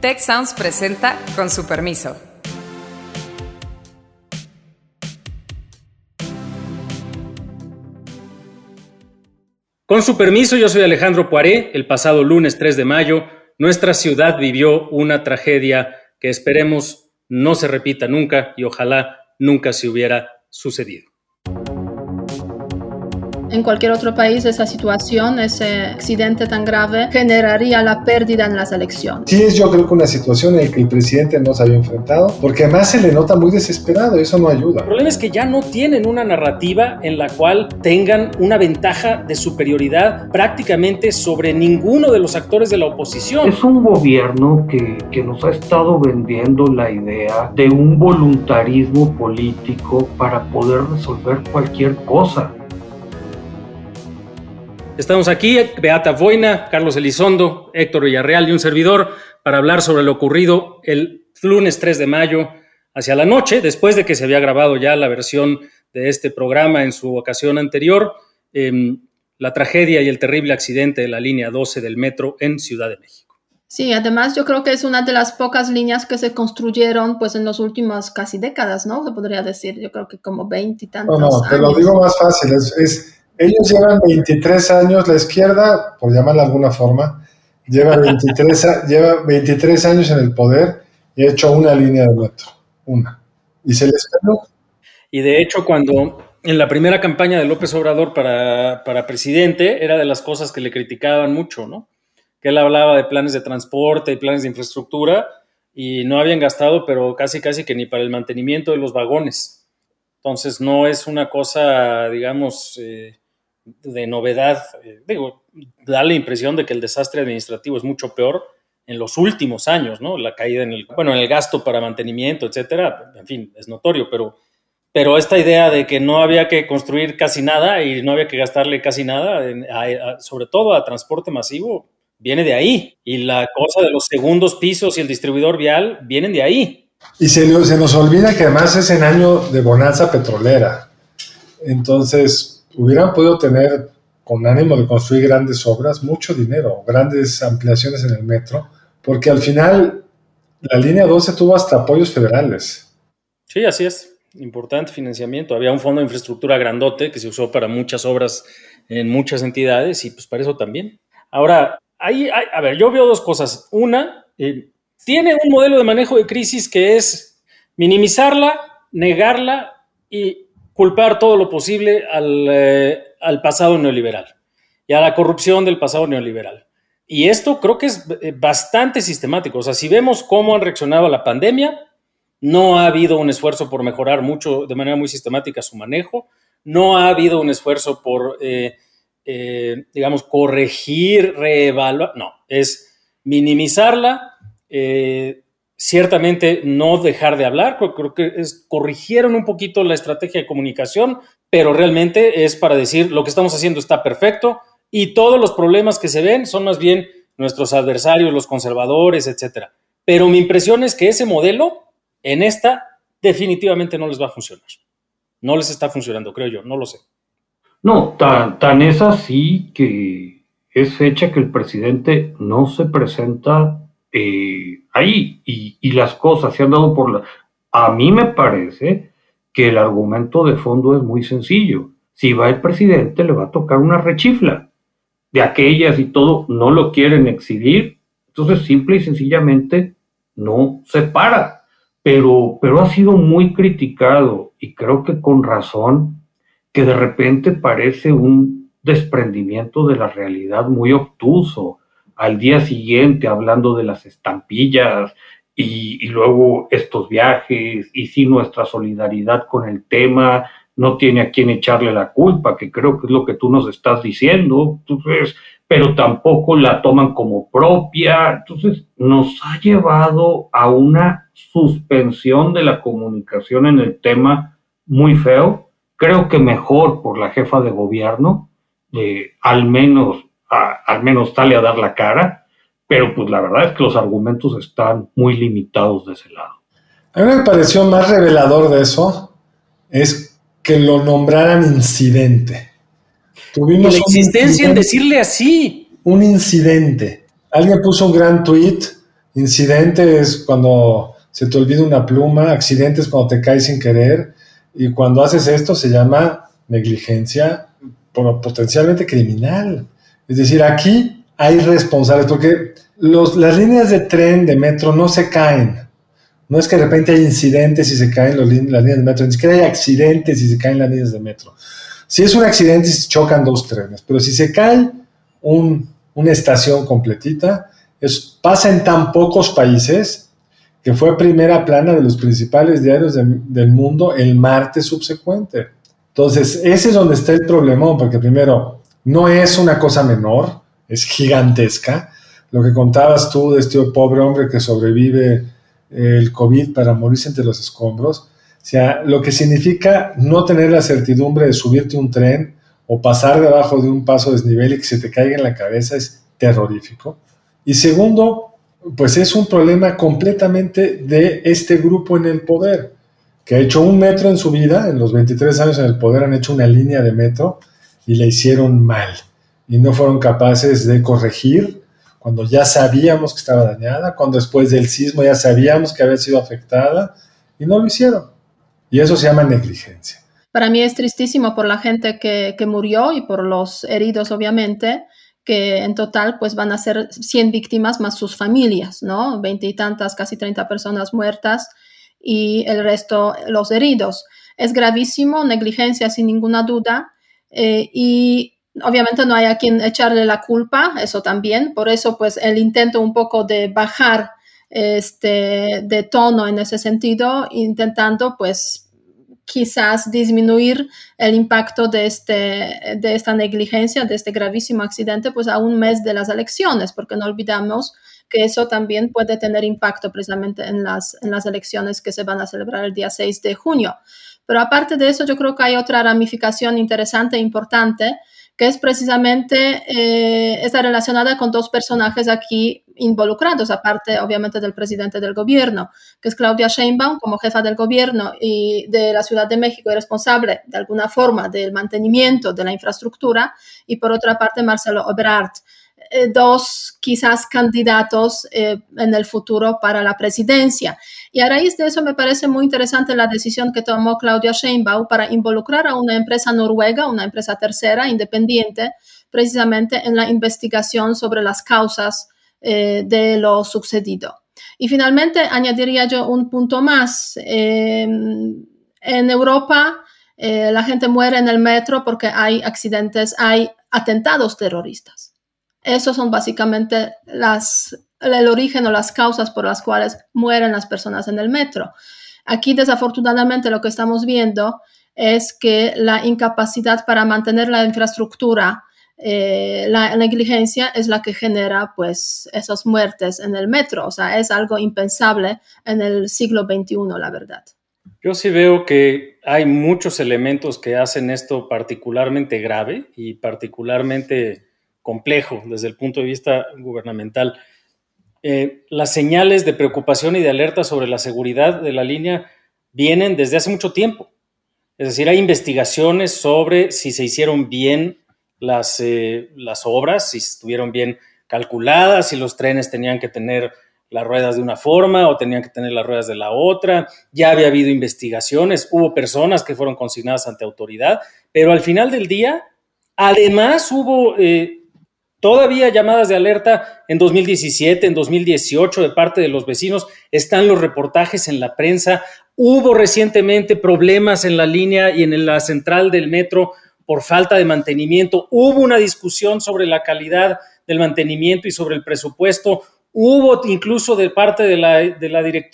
Tech Sounds presenta con su permiso. Con su permiso, yo soy Alejandro Poiré. El pasado lunes 3 de mayo, nuestra ciudad vivió una tragedia que esperemos no se repita nunca y ojalá nunca se hubiera sucedido en cualquier otro país esa situación, ese accidente tan grave, generaría la pérdida en las elecciones. Sí, es yo creo que una situación en la que el presidente no se había enfrentado, porque además se le nota muy desesperado y eso no ayuda. El problema es que ya no tienen una narrativa en la cual tengan una ventaja de superioridad prácticamente sobre ninguno de los actores de la oposición. Es un gobierno que, que nos ha estado vendiendo la idea de un voluntarismo político para poder resolver cualquier cosa. Estamos aquí, Beata Boina, Carlos Elizondo, Héctor Villarreal y un servidor para hablar sobre lo ocurrido el lunes 3 de mayo hacia la noche, después de que se había grabado ya la versión de este programa en su ocasión anterior, em, la tragedia y el terrible accidente de la línea 12 del metro en Ciudad de México. Sí, además yo creo que es una de las pocas líneas que se construyeron pues en las últimas casi décadas, ¿no? Se podría decir, yo creo que como 20 y tantos. No, no, te lo digo más fácil, es ellos llevan 23 años, la izquierda, por llamarla de alguna forma, lleva 23, lleva 23 años en el poder y ha hecho una línea de metro, una. Y se les ganó. Y de hecho, cuando en la primera campaña de López Obrador para, para presidente, era de las cosas que le criticaban mucho, ¿no? Que él hablaba de planes de transporte y planes de infraestructura y no habían gastado, pero casi, casi que ni para el mantenimiento de los vagones. Entonces, no es una cosa, digamos, eh, de novedad, eh, digo, da la impresión de que el desastre administrativo es mucho peor en los últimos años, ¿no? La caída en el, bueno, en el gasto para mantenimiento, etcétera, en fin, es notorio, pero, pero esta idea de que no había que construir casi nada y no había que gastarle casi nada, sobre todo a transporte masivo, viene de ahí. Y la cosa de los segundos pisos y el distribuidor vial vienen de ahí. Y se, se nos olvida que además es en año de bonanza petrolera. Entonces, hubieran podido tener, con ánimo de construir grandes obras, mucho dinero, grandes ampliaciones en el metro, porque al final la línea 12 tuvo hasta apoyos federales. Sí, así es. Importante financiamiento. Había un fondo de infraestructura grandote que se usó para muchas obras en muchas entidades y pues para eso también. Ahora, ahí, a ver, yo veo dos cosas. Una, eh, tiene un modelo de manejo de crisis que es minimizarla, negarla y culpar todo lo posible eh, al, pasado neoliberal y a la corrupción del pasado neoliberal. Y esto creo que es eh, bastante sistemático. O sea, si vemos cómo han reaccionado a la pandemia, no ha habido un esfuerzo por mejorar mucho de manera muy sistemática su manejo, no ha habido un esfuerzo por, eh, digamos, corregir, reevaluar, no, es minimizarla, ciertamente no dejar de hablar, creo que es, corrigieron un poquito la estrategia de comunicación, pero realmente es para decir lo que estamos haciendo está perfecto y todos los problemas que se ven son más bien nuestros adversarios, los conservadores, etcétera. Pero mi impresión es que ese modelo en esta definitivamente no les va a funcionar. No les está funcionando, creo yo, no lo sé. No, tan, tan es así que es fecha que el presidente no se presenta eh, ahí y, las cosas se han dado por la... A mí me parece que el argumento de fondo es muy sencillo. Si va el presidente, le va a tocar una rechifla. De aquellas y todo, no lo quieren exhibir. Entonces, simple y sencillamente, no se para. Pero, pero ha sido muy criticado y creo que con razón, que de repente parece un desprendimiento de la realidad muy obtuso al día siguiente hablando de las estampillas y, luego estos viajes y si nuestra solidaridad con el tema no tiene a quien echarle la culpa, que creo que es lo que tú nos estás diciendo, entonces, pero tampoco la toman como propia, entonces nos ha llevado a una suspensión de la comunicación en el tema muy feo, creo que mejor por la jefa de gobierno, eh, al menos al menos sale a dar la cara, pero pues la verdad es que los argumentos están muy limitados de ese lado. A mí me pareció más revelador de eso es que lo nombraran incidente. Tuvimos la insistencia en decirle así. Un incidente. Alguien puso un gran tweet Incidente es cuando se te olvida una pluma, accidentes cuando te caes sin querer, y cuando haces esto se llama negligencia potencialmente criminal. Es decir, aquí hay responsables, porque las líneas de tren, de metro, no se caen. No es que de repente hay incidentes y se caen las líneas de metro, ni siquiera hay accidentes y se caen las líneas de metro. Si es un accidente, se chocan dos trenes, pero si se cae una estación completita, pasa en tan pocos países que fue primera plana de los principales diarios del mundo el martes subsecuente. Entonces, ese es donde está el problemón, porque primero, no es una cosa menor, es gigantesca. Lo que contabas tú de este pobre hombre que sobrevive el COVID para morirse entre los escombros, o sea, lo que significa no tener la certidumbre de subirte un tren o pasar debajo de un paso desnivel y que se te caiga en la cabeza es terrorífico. Y segundo, pues es un problema completamente de este grupo en el poder, que ha hecho un metro en su vida, en los 23 años en el poder han hecho una línea de metro y la hicieron mal y no fueron capaces de corregir cuando ya sabíamos que estaba dañada, cuando después del sismo ya sabíamos que había sido afectada y no lo hicieron. Y eso se llama negligencia. Para mí es tristísimo por la gente que, que murió y por los heridos, obviamente, que en total pues van a ser 100 víctimas más sus familias, ¿no? Veinte y tantas, casi 30 personas muertas y el resto los heridos. Es gravísimo, negligencia sin ninguna duda eh, y obviamente no hay a quien echarle la culpa, eso también, por eso pues el intento un poco de bajar este de tono en ese sentido, intentando pues quizás disminuir el impacto de, este, de esta negligencia, de este gravísimo accidente, pues a un mes de las elecciones, porque no olvidamos que eso también puede tener impacto precisamente en las, en las elecciones que se van a celebrar el día 6 de junio. Pero aparte de eso, yo creo que hay otra ramificación interesante e importante, que es precisamente, eh, está relacionada con dos personajes aquí involucrados, aparte obviamente del presidente del gobierno, que es Claudia Sheinbaum como jefa del gobierno y de la Ciudad de México y responsable de alguna forma del mantenimiento de la infraestructura, y por otra parte Marcelo Oberard, eh, dos quizás candidatos eh, en el futuro para la presidencia. Y a raíz de eso me parece muy interesante la decisión que tomó Claudia Sheinbaum para involucrar a una empresa noruega, una empresa tercera independiente, precisamente en la investigación sobre las causas eh, de lo sucedido. Y finalmente añadiría yo un punto más. en Europa la gente muere en el metro porque hay accidentes, hay atentados terroristas. Esos son básicamente las, el origen o las causas por las cuales mueren las personas en el metro. Aquí, desafortunadamente, lo que estamos viendo es que la incapacidad para mantener la infraestructura, eh, la negligencia es la que genera pues esas muertes en el metro. O sea, es algo impensable en el siglo XXI, la verdad. Yo sí veo que hay muchos elementos que hacen esto particularmente grave y particularmente complejo desde el punto de vista gubernamental. Eh, las señales de preocupación y de alerta sobre la seguridad de la línea vienen desde hace mucho tiempo. Es decir, hay investigaciones sobre si se hicieron bien las, eh, las obras, si estuvieron bien calculadas, si los trenes tenían que tener las ruedas de una forma o tenían que tener las ruedas de la otra. Ya había habido investigaciones, hubo personas que fueron consignadas ante autoridad, pero al final del día, además hubo eh, Todavía llamadas de alerta en 2017, en 2018 de parte de los vecinos, están los reportajes en la prensa. Hubo recientemente problemas en la línea y en la central del metro por falta de mantenimiento. Hubo una discusión sobre la calidad del mantenimiento y sobre el presupuesto. Hubo incluso de parte de la,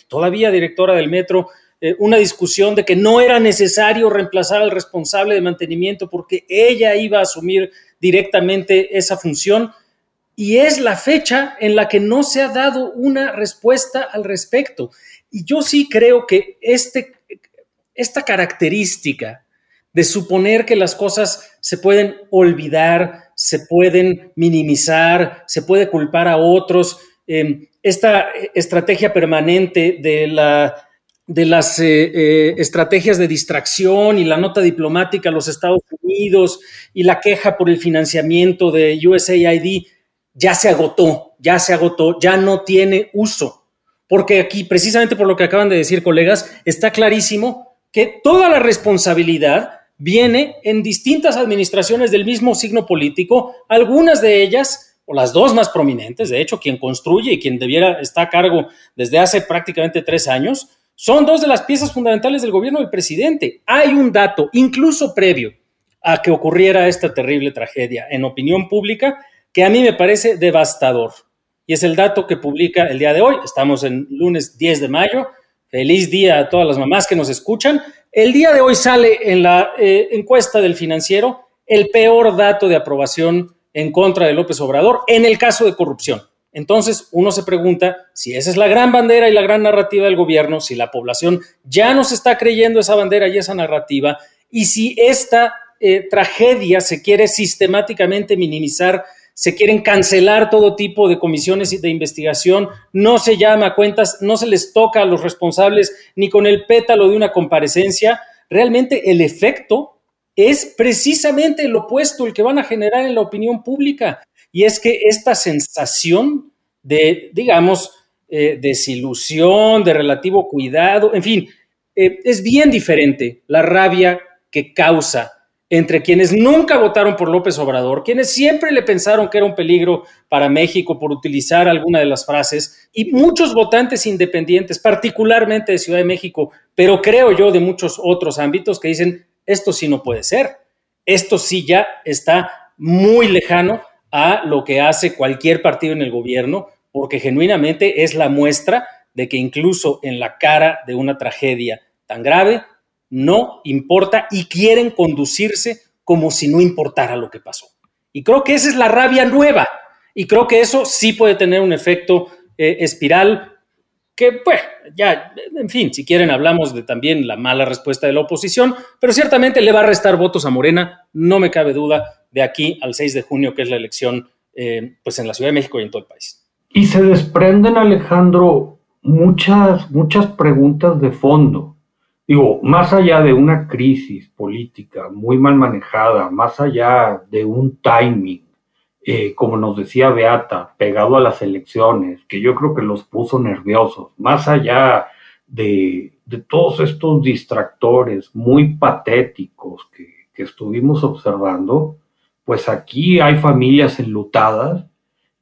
todavía directora del metro eh, una discusión de que no era necesario reemplazar al responsable de mantenimiento porque ella iba a asumir directamente esa función y es la fecha en la que no se ha dado una respuesta al respecto. Y yo sí creo que este, esta característica de suponer que las cosas se pueden olvidar, se pueden minimizar, se puede culpar a otros, em, esta estrategia permanente de la de las eh, eh, estrategias de distracción y la nota diplomática a los Estados Unidos y la queja por el financiamiento de USAID ya se agotó ya se agotó, ya no tiene uso. Porque aquí, precisamente por lo que acaban de decir colegas, está clarísimo que toda la responsabilidad viene en distintas administraciones del mismo signo político, algunas de ellas, o las dos más prominentes, de hecho, quien construye y quien debiera estar a cargo desde hace prácticamente tres años, son dos de las piezas fundamentales del gobierno del presidente. Hay un dato, incluso previo a que ocurriera esta terrible tragedia en opinión pública, que a mí me parece devastador. Y es el dato que publica el día de hoy. Estamos en lunes 10 de mayo. Feliz día a todas las mamás que nos escuchan. El día de hoy sale en la eh, encuesta del financiero el peor dato de aprobación en contra de López Obrador en el caso de corrupción. Entonces uno se pregunta si esa es la gran bandera y la gran narrativa del gobierno, si la población ya no se está creyendo esa bandera y esa narrativa, y si esta eh, tragedia se quiere sistemáticamente minimizar, se quieren cancelar todo tipo de comisiones de investigación, no se llama a cuentas, no se les toca a los responsables ni con el pétalo de una comparecencia, realmente el efecto es precisamente el opuesto, el que van a generar en la opinión pública. Y es que esta sensación de, digamos, eh, desilusión, de relativo cuidado, en fin, eh, es bien diferente la rabia que causa entre quienes nunca votaron por López Obrador, quienes siempre le pensaron que era un peligro para México por utilizar alguna de las frases, y muchos votantes independientes, particularmente de Ciudad de México, pero creo yo de muchos otros ámbitos que dicen, esto sí no puede ser, esto sí ya está muy lejano a lo que hace cualquier partido en el gobierno, porque genuinamente es la muestra de que incluso en la cara de una tragedia tan grave, no importa y quieren conducirse como si no importara lo que pasó. Y creo que esa es la rabia nueva. Y creo que eso sí puede tener un efecto eh, espiral que, pues, ya, en fin, si quieren hablamos de también la mala respuesta de la oposición, pero ciertamente le va a restar votos a Morena, no me cabe duda, de aquí al 6 de junio, que es la elección eh, pues en la Ciudad de México y en todo el país. Y se desprenden, Alejandro, muchas, muchas preguntas de fondo. Digo, más allá de una crisis política muy mal manejada, más allá de un timing, eh, como nos decía Beata, pegado a las elecciones, que yo creo que los puso nerviosos, más allá de, todos estos distractores muy patéticos que estuvimos observando, pues aquí hay familias enlutadas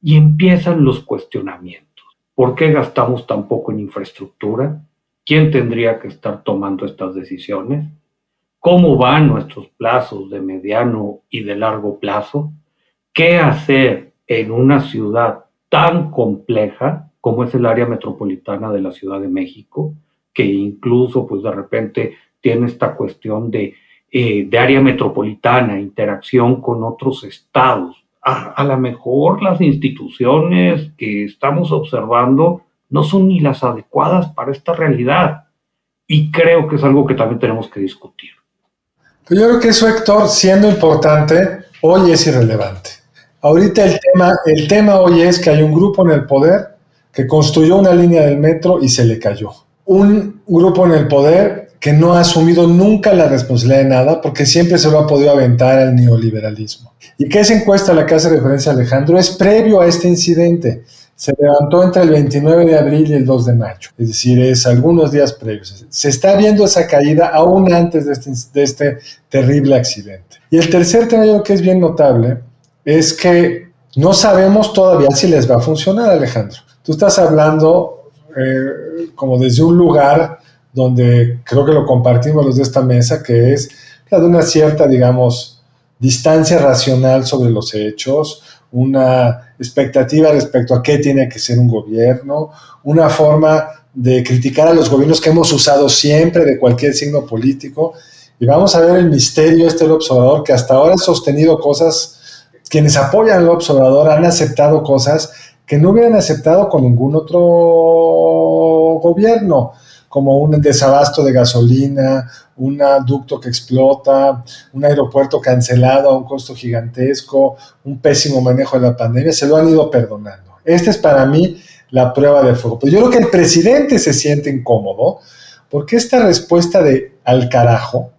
y empiezan los cuestionamientos. ¿Por qué gastamos tan poco en infraestructura? ¿Quién tendría que estar tomando estas decisiones? ¿Cómo van nuestros plazos de mediano y de largo plazo? ¿Qué hacer en una ciudad tan compleja como es el área metropolitana de la Ciudad de México, que incluso pues de repente tiene esta cuestión de eh, de área metropolitana, interacción con otros estados. A, a lo mejor las instituciones que estamos observando no son ni las adecuadas para esta realidad. Y creo que es algo que también tenemos que discutir. Pero yo creo que eso, Héctor, siendo importante, hoy es irrelevante. Ahorita el tema, el tema hoy es que hay un grupo en el poder que construyó una línea del metro y se le cayó. Un grupo en el poder que no ha asumido nunca la responsabilidad de nada porque siempre se lo ha podido aventar al neoliberalismo. ¿Y qué esa encuesta a la que hace referencia Alejandro? Es previo a este incidente. Se levantó entre el 29 de abril y el 2 de mayo, es decir, es algunos días previos. Se está viendo esa caída aún antes de este, de este terrible accidente. Y el tercer tema que es bien notable es que no sabemos todavía si les va a funcionar, Alejandro. Tú estás hablando eh, como desde un lugar donde creo que lo compartimos los de esta mesa, que es la de una cierta, digamos, distancia racional sobre los hechos, una expectativa respecto a qué tiene que ser un gobierno, una forma de criticar a los gobiernos que hemos usado siempre de cualquier signo político. Y vamos a ver el misterio este del observador, que hasta ahora ha sostenido cosas, quienes apoyan al observador han aceptado cosas que no hubieran aceptado con ningún otro gobierno como un desabasto de gasolina, un ducto que explota, un aeropuerto cancelado a un costo gigantesco, un pésimo manejo de la pandemia, se lo han ido perdonando. Esta es para mí la prueba de fuego. Pero yo creo que el presidente se siente incómodo porque esta respuesta de al carajo,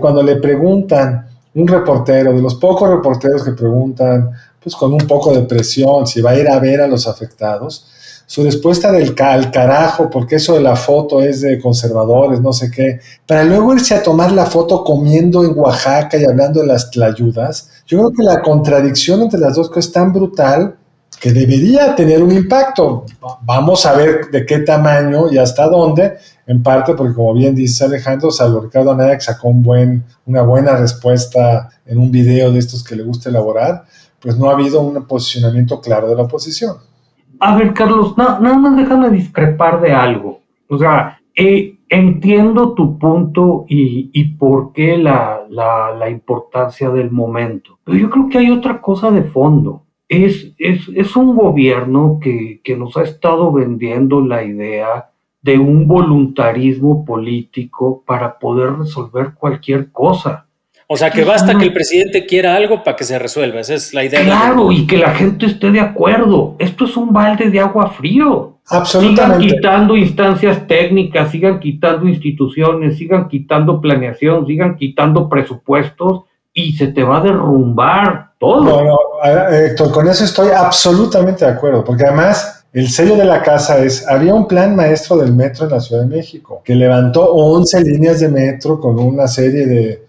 cuando le preguntan un reportero, de los pocos reporteros que preguntan pues con un poco de presión, si va a ir a ver a los afectados, su respuesta del al carajo, porque eso de la foto es de conservadores, no sé qué, para luego irse a tomar la foto comiendo en Oaxaca y hablando de las tlayudas, yo creo que la contradicción entre las dos cosas es tan brutal que debería tener un impacto. Vamos a ver de qué tamaño y hasta dónde, en parte porque como bien dice Alejandro, salvo Ricardo Anaya sacó un buen, una buena respuesta en un video de estos que le gusta elaborar, pues no ha habido un posicionamiento claro de la oposición. A ver, Carlos, nada más déjame discrepar de algo. O sea, eh, entiendo tu punto y, y por qué la, la, la, importancia del momento. Pero yo creo que hay otra cosa de fondo. Es, es, es un gobierno que, que nos ha estado vendiendo la idea de un voluntarismo político para poder resolver cualquier cosa. O sea, que basta que el presidente quiera algo para que se resuelva. Esa es la idea. Claro, y que la gente esté de acuerdo. Esto es un balde de agua frío. Absolutamente. Sigan quitando instancias técnicas, sigan quitando instituciones, sigan quitando planeación, sigan quitando presupuestos y se te va a derrumbar todo. No, no, Héctor, con eso estoy absolutamente de acuerdo, porque además el sello de la casa es, había un plan maestro del metro en la Ciudad de México, que levantó 11 líneas de metro con una serie de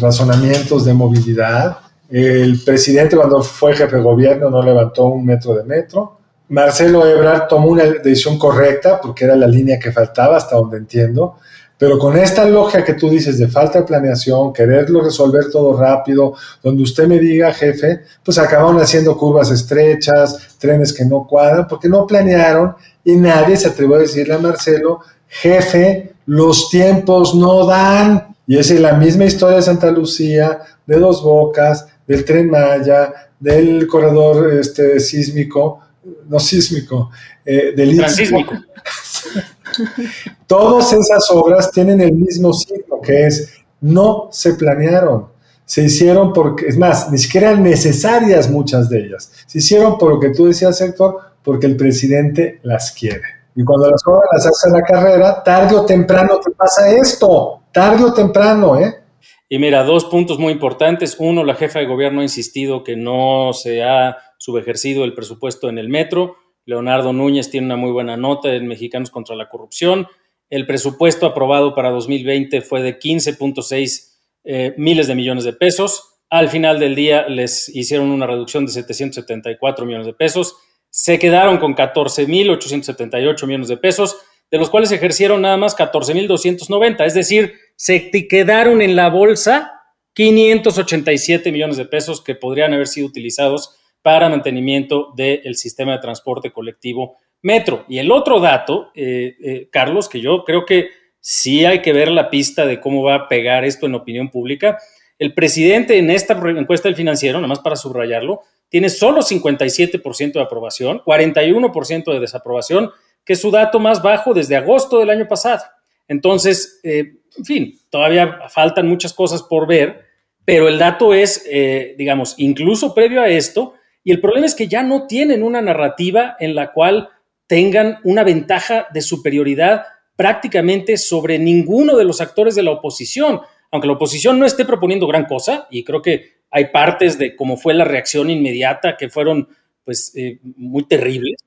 razonamientos de movilidad. El presidente cuando fue jefe de gobierno no levantó un metro de metro. Marcelo Ebrard tomó una decisión correcta porque era la línea que faltaba, hasta donde entiendo. Pero con esta lógica que tú dices de falta de planeación, quererlo resolver todo rápido, donde usted me diga, jefe, pues acabaron haciendo curvas estrechas, trenes que no cuadran, porque no planearon y nadie se atrevió a decirle a Marcelo, jefe, los tiempos no dan. Y es la misma historia de Santa Lucía, de Dos Bocas, del Tren Maya, del corredor este, sísmico, no sísmico, eh, del Sísmico. Todas esas obras tienen el mismo signo, que es no se planearon. Se hicieron porque, es más, ni siquiera eran necesarias muchas de ellas. Se hicieron por lo que tú decías, Héctor, porque el presidente las quiere. Y cuando las obras las hace la carrera, tarde o temprano te pasa esto tarde o temprano, ¿eh? Y mira, dos puntos muy importantes. Uno, la jefa de gobierno ha insistido que no se ha subejercido el presupuesto en el metro. Leonardo Núñez tiene una muy buena nota en Mexicanos contra la Corrupción. El presupuesto aprobado para 2020 fue de 15.6 eh, miles de millones de pesos. Al final del día les hicieron una reducción de 774 millones de pesos. Se quedaron con 14.878 millones de pesos, de los cuales ejercieron nada más 14.290. Es decir, se quedaron en la bolsa 587 millones de pesos que podrían haber sido utilizados para mantenimiento del sistema de transporte colectivo Metro. Y el otro dato, eh, eh, Carlos, que yo creo que sí hay que ver la pista de cómo va a pegar esto en opinión pública. El presidente en esta encuesta del financiero, nada más para subrayarlo, tiene solo 57% de aprobación, 41% de desaprobación, que es su dato más bajo desde agosto del año pasado. Entonces, eh, en fin, todavía faltan muchas cosas por ver, pero el dato es, eh, digamos, incluso previo a esto, y el problema es que ya no tienen una narrativa en la cual tengan una ventaja de superioridad prácticamente sobre ninguno de los actores de la oposición, aunque la oposición no esté proponiendo gran cosa, y creo que hay partes de cómo fue la reacción inmediata que fueron pues eh, muy terribles,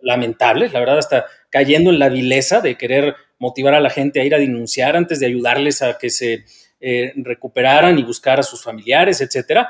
lamentables, la verdad, hasta cayendo en la vileza de querer motivar a la gente a ir a denunciar antes de ayudarles a que se eh, recuperaran y buscar a sus familiares, etcétera.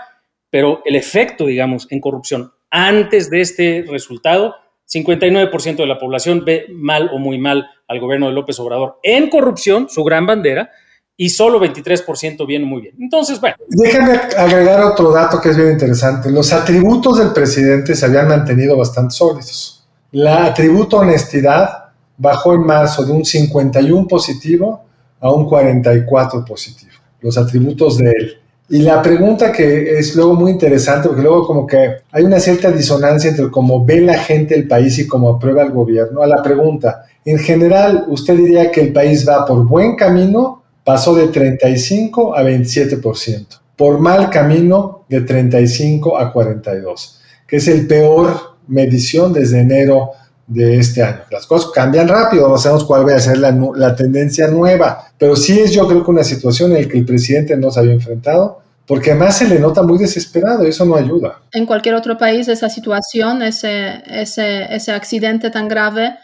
Pero el efecto, digamos, en corrupción antes de este resultado, 59% de la población ve mal o muy mal al gobierno de López Obrador en corrupción, su gran bandera, y solo 23% viene muy bien. Entonces, bueno. Déjame agregar otro dato que es bien interesante. Los atributos del presidente se habían mantenido bastante sólidos. La atributo honestidad bajó en marzo de un 51 positivo a un 44 positivo, los atributos de él. Y la pregunta que es luego muy interesante, porque luego como que hay una cierta disonancia entre cómo ve la gente el país y cómo aprueba el gobierno, a la pregunta, en general, ¿usted diría que el país va por buen camino? Pasó de 35 a 27%. Por mal camino, de 35 a 42, que es el peor medición desde enero de este año. Las cosas cambian rápido, no sabemos cuál va a ser la, la, tendencia nueva, pero sí es yo creo que una situación en la que el presidente no se había enfrentado porque además se le nota muy desesperado y eso no ayuda. En cualquier otro país esa situación, ese, ese, ese accidente tan grave,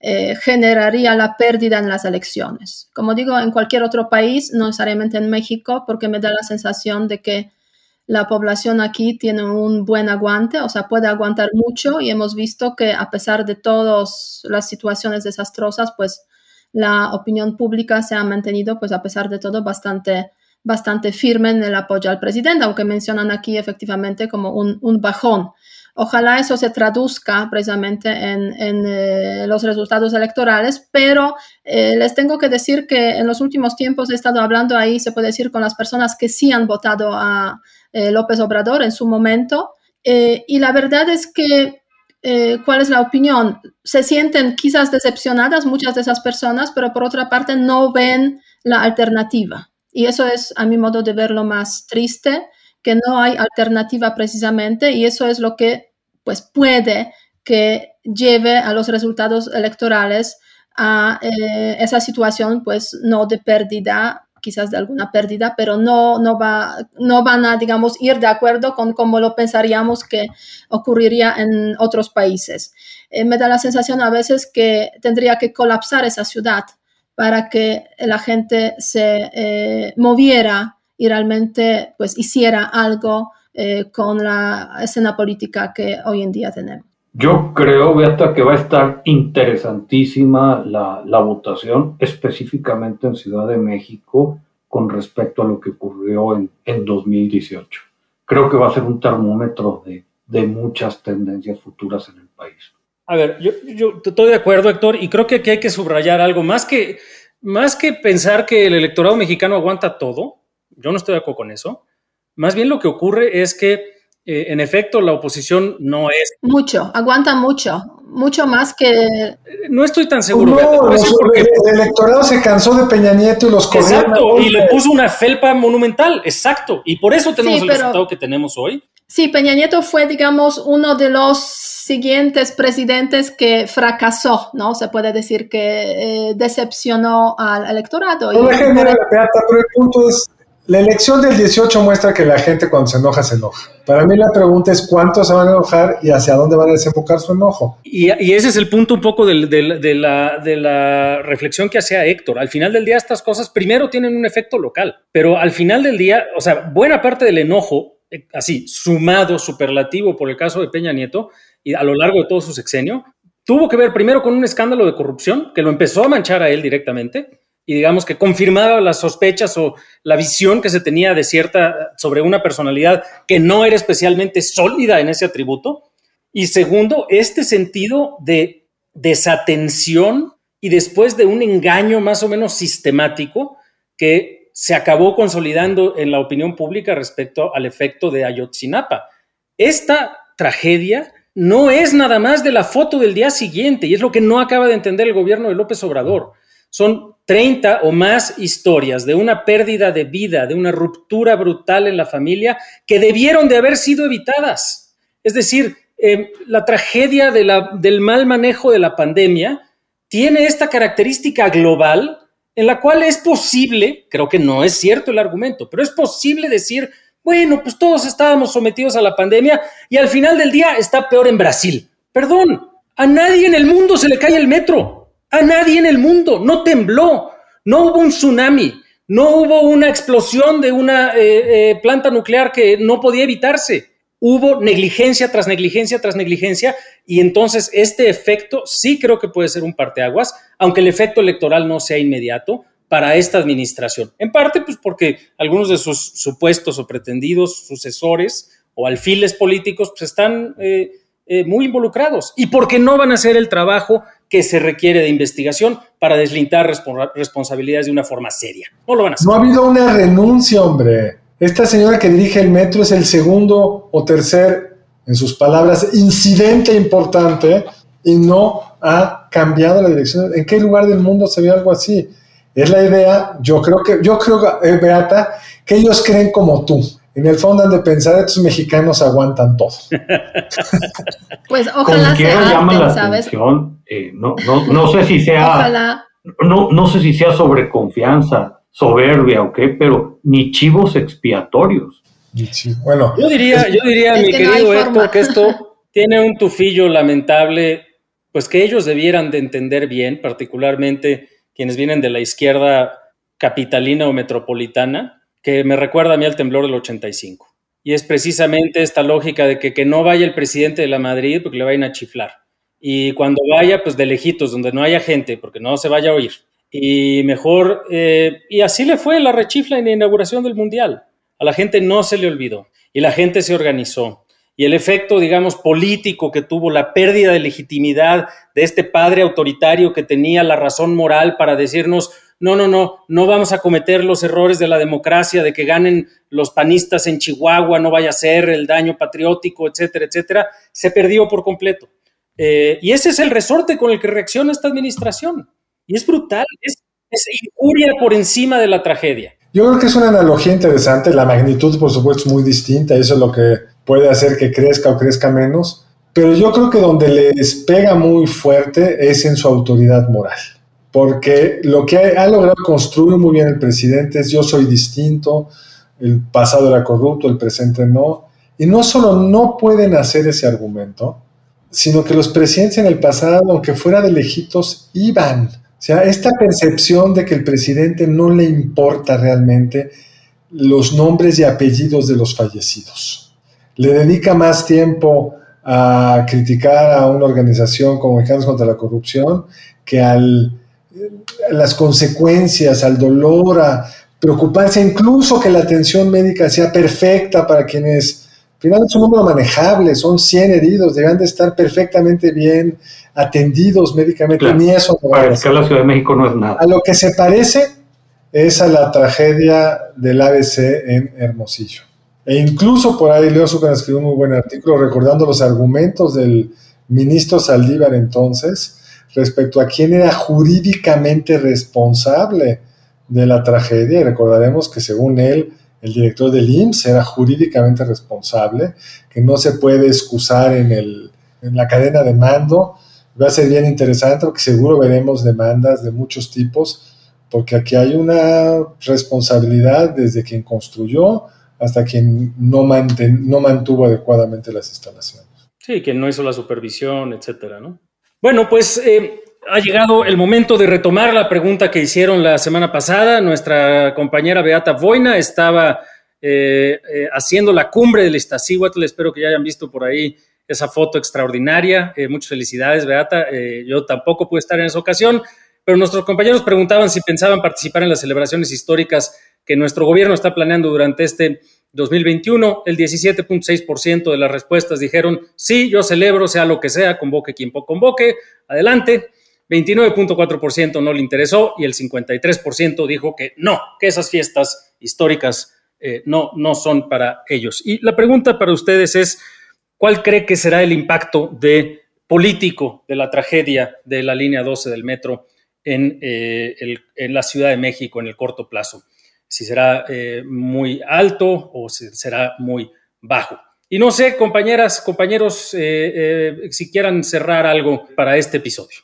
eh, generaría la pérdida en las elecciones. Como digo, en cualquier otro país, no necesariamente en México, porque me da la sensación de que la población aquí tiene un buen aguante, o sea, puede aguantar mucho y hemos visto que a pesar de todas las situaciones desastrosas, pues la opinión pública se ha mantenido, pues a pesar de todo, bastante, bastante firme en el apoyo al presidente, aunque mencionan aquí efectivamente como un, un bajón. Ojalá eso se traduzca precisamente en, en eh, los resultados electorales, pero eh, les tengo que decir que en los últimos tiempos he estado hablando ahí, se puede decir, con las personas que sí han votado a, eh, López Obrador en su momento. Eh, y la verdad es que, eh, ¿cuál es la opinión? Se sienten quizás decepcionadas muchas de esas personas, pero por otra parte no ven la alternativa. Y eso es, a mi modo de verlo, más triste, que no hay alternativa precisamente, y eso es lo que pues, puede que lleve a los resultados electorales a esa situación, pues no de pérdida quizás de alguna pérdida, pero no, no, va, no van a, digamos, ir de acuerdo con cómo lo pensaríamos que ocurriría en otros países. Eh, me da la sensación a veces que tendría que colapsar esa ciudad para que la gente se eh, moviera y realmente pues hiciera algo eh, con la escena política que hoy en día tenemos. Yo creo, Beata, que va a estar interesantísima la, la, votación, específicamente en Ciudad de México, con respecto a lo que ocurrió en, en 2018. Creo que va a ser un termómetro de, de muchas tendencias futuras en el país. A ver, yo, yo estoy de acuerdo, Héctor, y creo que aquí hay que subrayar algo. Más que, más que pensar que el electorado mexicano aguanta todo, yo no estoy de acuerdo con eso. Más bien lo que ocurre es que eh, en efecto, la oposición no es... Mucho, aguanta mucho, mucho más que... No estoy tan seguro. No, el electorado se cansó de Peña Nieto y los Exacto, y le puso una felpa monumental, exacto. Y por eso tenemos el resultado que tenemos hoy. Sí, Peña Nieto fue, digamos, uno de los siguientes presidentes que fracasó, ¿no? Se puede decir que eh, decepcionó al electorado. No y, pero el punto es, la elección del 18 muestra que la gente cuando se enoja, se enoja. Para mí la pregunta es cuántos se van a enojar y hacia dónde van a desembocar su enojo. Y, ese es el punto un poco de, la, de la reflexión que hacía Héctor. Al final del día estas cosas primero tienen un efecto local, pero al final del día, o sea, buena parte del enojo, eh, así, sumado, superlativo por el caso de Peña Nieto y a lo largo de todo su sexenio, tuvo que ver primero con un escándalo de corrupción que lo empezó a manchar a él directamente y digamos que confirmaba las sospechas o la visión que se tenía de cierta sobre una personalidad que no era especialmente sólida en ese atributo. Y segundo, este sentido de desatención y después de un engaño más o menos sistemático que se acabó consolidando en la opinión pública respecto al efecto de Ayotzinapa. Esta tragedia no es nada más de la foto del día siguiente y es lo que no acaba de entender el gobierno de López Obrador. Son 30 o más historias de una pérdida de vida, de una ruptura brutal en la familia que debieron de haber sido evitadas. Es decir, eh, la tragedia del mal manejo de la pandemia tiene esta característica global en la cual es posible, creo que no es cierto el argumento, pero es posible decir, bueno, pues todos estábamos sometidos a la pandemia y al final del día está peor en Brasil. Perdón, a nadie en el mundo se le cae el metro. A nadie en el mundo, no tembló, no hubo un tsunami, no hubo una explosión de una eh, eh, planta nuclear que no podía evitarse. Hubo negligencia tras negligencia tras negligencia y entonces este efecto sí creo que puede ser un parteaguas, aunque el efecto electoral no sea inmediato para esta administración. En parte, pues porque algunos de sus supuestos o pretendidos sucesores o alfiles políticos pues están eh, muy involucrados y porque no van a hacer el trabajo que se requiere de investigación para deslindar responsabilidades de una forma seria. No lo van a hacer. No ha habido una renuncia, hombre. Esta señora que dirige el metro es el segundo o tercer, en sus palabras, incidente importante y no ha cambiado la dirección. ¿En qué lugar del mundo se ve algo así? Es la idea, yo creo que, yo creo, eh, Beata, que ellos creen como tú en el fondo han de pensar, estos mexicanos aguantan todo. pues ojalá sea llama la atención, eh, no, no, no, sé si sea, no, no sé si sea sobreconfianza, soberbia o qué, pero ni chivos expiatorios. bueno. Yo diría, yo diría, mi querido Héctor, que esto tiene un tufillo lamentable, pues que ellos debieran de entender bien, particularmente quienes vienen de la izquierda capitalina o metropolitana, que me recuerda a mí al temblor del 85. Y es precisamente esta lógica de que, que no vaya el presidente de la Madrid porque le vayan a chiflar. Y cuando vaya, pues de lejitos, donde no haya gente, porque no se vaya a oír. Y mejor, eh, y así le fue la rechifla en la inauguración del Mundial. A la gente no se le olvidó y la gente se organizó. Y el efecto, digamos, político que tuvo la pérdida de legitimidad de este padre autoritario que tenía la razón moral para decirnos, no, no, no, no vamos a cometer los errores de la democracia, de que ganen los panistas en Chihuahua, no vaya a ser el daño patriótico, etcétera, etcétera, se perdió por completo. Eh, y ese es el resorte con el que reacciona esta administración. Y es brutal, es, es injuria por encima de la tragedia. Yo creo que es una analogía interesante, la magnitud por supuesto es muy distinta, eso es lo que puede hacer que crezca o crezca menos, pero yo creo que donde les pega muy fuerte es en su autoridad moral, porque lo que ha, logrado construir muy bien el presidente es yo soy distinto, el pasado era corrupto, el presente no, y no solo no pueden hacer ese argumento, sino que los presidentes en el pasado, aunque fuera de lejitos, iban o sea, esta percepción de que el presidente no le importa realmente los nombres y apellidos de los fallecidos. Le dedica más tiempo a criticar a una organización como Mexicanos contra la Corrupción que a las consecuencias, al dolor, a preocuparse incluso que la atención médica sea perfecta para quienes final es un número manejable, son 100 heridos, deben de estar perfectamente bien atendidos médicamente, ni eso. para Ciudad de México no es nada. A lo que se parece es a la tragedia del ABC en Hermosillo. E incluso por ahí Leo Zucker escribió un muy buen artículo recordando los argumentos del ministro Saldívar entonces respecto a quién era jurídicamente responsable de la tragedia. Y recordaremos que según él, el director del IMSS era jurídicamente responsable, que no se puede excusar en, el, en la cadena de mando. Va a ser bien interesante porque seguro veremos demandas de muchos tipos, porque aquí hay una responsabilidad desde quien construyó hasta quien no, no mantuvo adecuadamente las instalaciones. Sí, quien no hizo la supervisión, etcétera, ¿no? Bueno, pues eh, ha llegado el momento de retomar la pregunta que hicieron la semana pasada. Nuestra compañera Beata Voina estaba eh, eh, haciendo la cumbre del Iztaccíhuatl. Espero que ya hayan visto por ahí esa foto extraordinaria. Muchas felicidades, Beata. yo tampoco pude estar en esa ocasión, pero nuestros compañeros preguntaban si pensaban participar en las celebraciones históricas que nuestro gobierno está planeando durante este 2021. El 17.6% de las respuestas dijeron, sí, yo celebro, sea lo que sea, convoque quien convoque, adelante. 29.4% no le interesó y el 53% dijo que no, que esas fiestas históricas eh, no, no son para ellos. Y la pregunta para ustedes es, ¿cuál cree que será el impacto de político de la tragedia de la línea 12 del metro eh, en la Ciudad de México en el corto plazo? Si será eh, muy alto o si será muy bajo. Y no sé, compañeras, compañeros, si quieran cerrar algo para este episodio.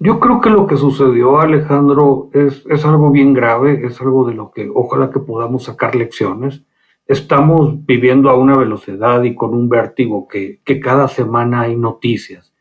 Yo creo que lo que sucedió, Alejandro, es, es algo bien grave, es algo de lo que ojalá que podamos sacar lecciones. Estamos viviendo a una velocidad y con un vértigo que, que cada semana hay noticias.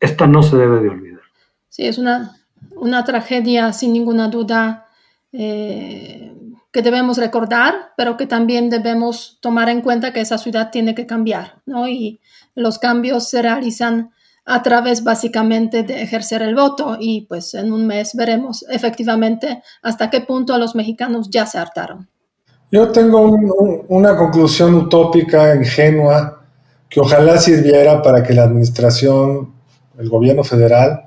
Esta no se debe de olvidar. Sí, es una, una tragedia sin ninguna duda eh, que debemos recordar, pero que también debemos tomar en cuenta que esa ciudad tiene que cambiar, ¿no? Y los cambios se realizan a través básicamente de ejercer el voto y pues en un mes veremos efectivamente hasta qué punto los mexicanos ya se hartaron. Yo tengo una conclusión utópica, ingenua, que ojalá sirviera para que la administración, el gobierno federal,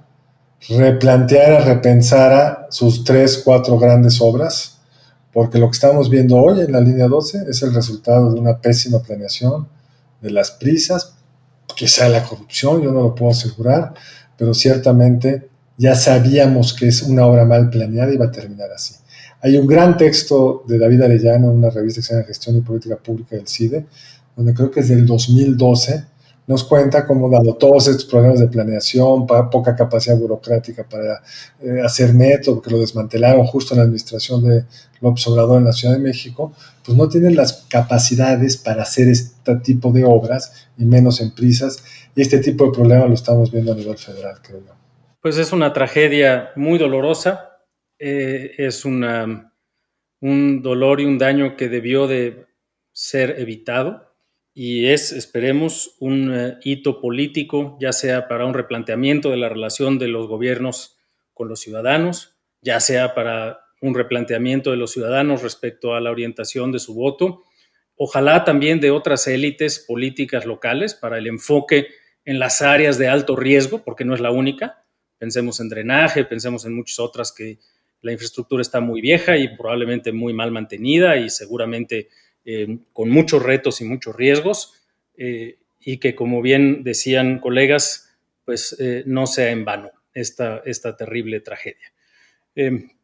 replanteara, repensara sus tres, cuatro grandes obras, porque lo que estamos viendo hoy en la línea 12 es el resultado de una pésima planeación, de las prisas, quizá la corrupción, yo no lo puedo asegurar, pero ciertamente ya sabíamos que es una obra mal planeada y va a terminar así. Hay un gran texto de David Arellano en una revista que se llama Gestión y Política Pública del CIDE, donde creo que es del 2012, nos cuenta cómo, dado todos estos problemas de planeación, poca capacidad burocrática para eh, hacer neto, que lo desmantelaron justo en la administración de López Obrador en la Ciudad de México, pues no tienen las capacidades para hacer este tipo de obras y menos en prisas. Y este tipo de problema lo estamos viendo a nivel federal, creo yo. Pues es una tragedia muy dolorosa, eh, es una, un dolor y un daño que debió de ser evitado y es, esperemos, un eh, hito político, ya sea para un replanteamiento de la relación de los gobiernos con los ciudadanos, ya sea para un replanteamiento de los ciudadanos respecto a la orientación de su voto, ojalá también de otras élites políticas locales para el enfoque en las áreas de alto riesgo, porque no es la única. Pensemos en drenaje, pensemos en muchas otras que la infraestructura está muy vieja y probablemente muy mal mantenida y seguramente eh, con muchos retos y muchos riesgos, eh, y que, como bien decían colegas, pues eh, no sea en vano esta, esta terrible tragedia.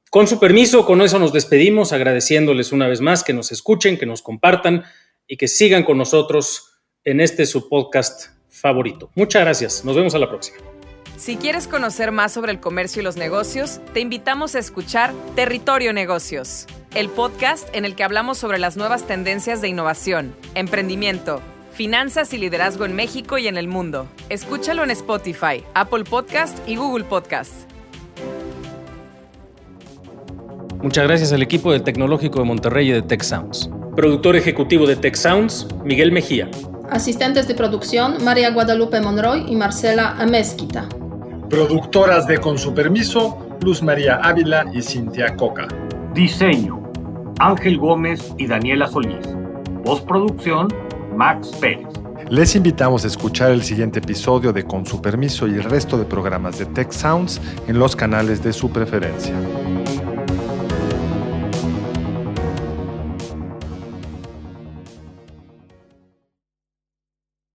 con su permiso, con eso nos despedimos, agradeciéndoles una vez más que nos escuchen, que nos compartan y que sigan con nosotros en este su podcast favorito. Muchas gracias, nos vemos a la próxima. Si quieres conocer más sobre el comercio y los negocios, te invitamos a escuchar Territorio Negocios, el podcast en el que hablamos sobre las nuevas tendencias de innovación, emprendimiento, finanzas y liderazgo en México y en el mundo. Escúchalo en Spotify, Apple Podcast y Google Podcast. Muchas gracias al equipo del Tecnológico de Monterrey y de Tech Sounds. Productor ejecutivo de Tech Sounds, Miguel Mejía. Asistentes de producción, María Guadalupe Monroy y Marcela Amezquita. Productoras de Con su permiso, Luz María Ávila y Cintia Coca. Diseño, Ángel Gómez y Daniela Solís. Postproducción, Max Pérez. Les invitamos a escuchar el siguiente episodio de Con su permiso y el resto de programas de Tech Sounds en los canales de su preferencia.